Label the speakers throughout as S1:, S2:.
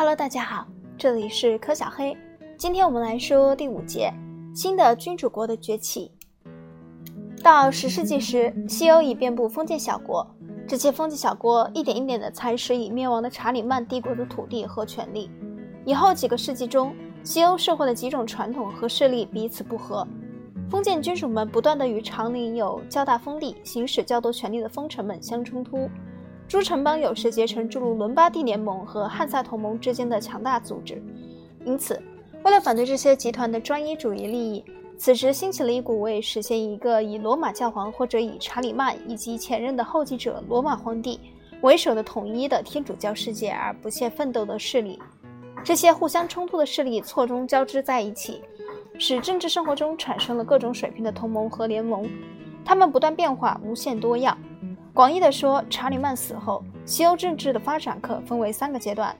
S1: Hello，大家好，这里是柯小黑。今天我们来说第五节：新的君主国的崛起。到十世纪时，西欧已遍布封建小国，这些封建小国一点一点地蚕食已灭亡的查理曼帝国的土地和权力。以后几个世纪中，西欧社会的几种传统和势力彼此不和，封建君主们不断地与常领有较大封地、行使较多权力的封臣们相冲突。诸城邦有时结成诸如伦巴第联盟和汉萨同盟之间的强大组织，因此，为了反对这些集团的专一主义利益，此时兴起了一股为实现一个以罗马教皇或者以查理曼以及前任的后继者罗马皇帝为首的统一的天主教世界而不懈奋斗的势力。这些互相冲突的势力错综交织在一起，使政治生活中产生了各种水平的同盟和联盟，它们不断变化，无限多样。广义的说，查理曼死后，西欧政治的发展可分为三个阶段。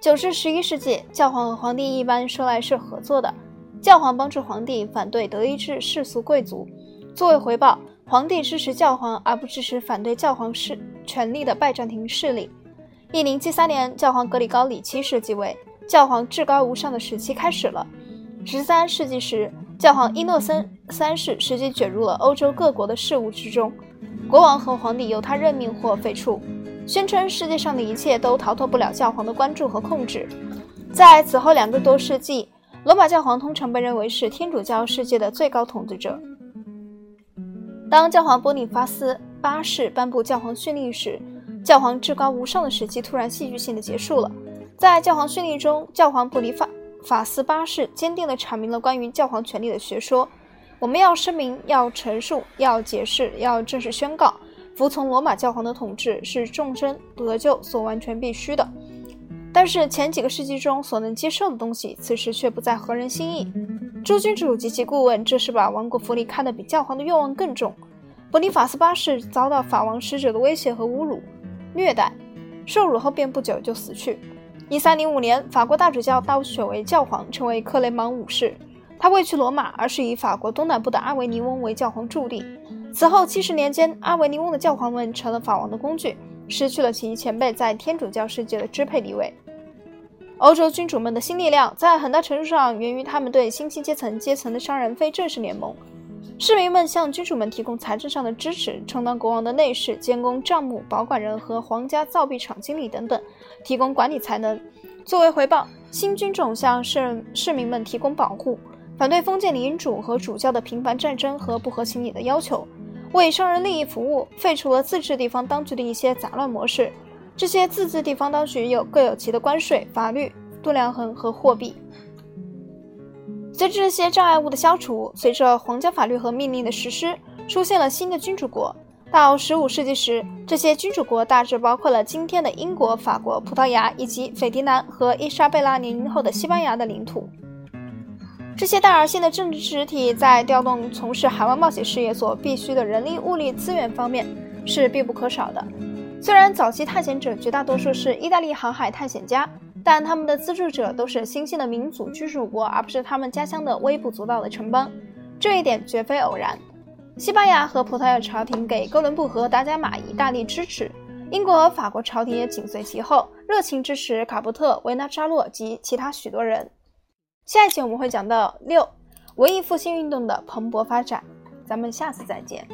S1: 九至十一世纪，教皇和皇帝一般说来是合作的，教皇帮助皇帝反对德意志世俗贵族，作为回报，皇帝支持教皇而不支持反对教皇势权力的拜占庭势力。一零七三年，教皇格里高里七世继位，教皇至高无上的时期开始了。十三世纪时，教皇伊诺森三世实际卷入了欧洲各国的事务之中。国王和皇帝由他任命或废黜，宣称世界上的一切都逃脱不了教皇的关注和控制。在此后两个多世纪，罗马教皇通常被认为是天主教世界的最高统治者。当教皇波利法斯八世颁布教皇训令时，教皇至高无上的时期突然戏剧性的结束了。在教皇训令中，教皇布里法法斯八世坚定地阐明了关于教皇权力的学说。我们要声明，要陈述，要解释，要正式宣告，服从罗马教皇的统治是众生得救所完全必须的。但是前几个世纪中所能接受的东西，此时却不再合人心意。诸君主及其顾问，这是把王国福利看得比教皇的愿望更重。伯尼法斯八世遭到法王使者的威胁和侮辱、虐待，受辱后便不久就死去。一三零五年，法国大主教当选为教皇，成为克雷芒五世。他未去罗马，而是以法国东南部的阿维尼翁为教皇驻地。此后七十年间，阿维尼翁的教皇们成了法王的工具，失去了其前辈在天主教世界的支配地位。欧洲君主们的新力量，在很大程度上源于他们对新兴阶层阶层的商人非正式联盟。市民们向君主们提供财政上的支持，充当国王的内侍、监工、账目、保管人和皇家造币厂经理等等，提供管理才能。作为回报，新君主向市市民们提供保护。反对封建领主和主教的频繁战争和不合情理的要求，为商人利益服务，废除了自治地方当局的一些杂乱模式。这些自治地方当局有各有其的关税、法律、度量衡和货币。随着这些障碍物的消除，随着皇家法律和命令的实施，出现了新的君主国。到十五世纪时，这些君主国大致包括了今天的英国、法国、葡萄牙以及斐迪南和伊莎贝拉联姻后的西班牙的领土。这些大而新的政治实体在调动从事海外冒险事业所必需的人力物力资源方面是必不可少的。虽然早期探险者绝大多数是意大利航海探险家，但他们的资助者都是新兴的民族居住国，而不是他们家乡的微不足道的城邦。这一点绝非偶然。西班牙和葡萄牙朝廷给哥伦布和达伽马以大力支持，英国和法国朝廷也紧随其后，热情支持卡波特、维纳扎洛及其他许多人。下一期我们会讲到六文艺复兴运动的蓬勃发展，咱们下次再见。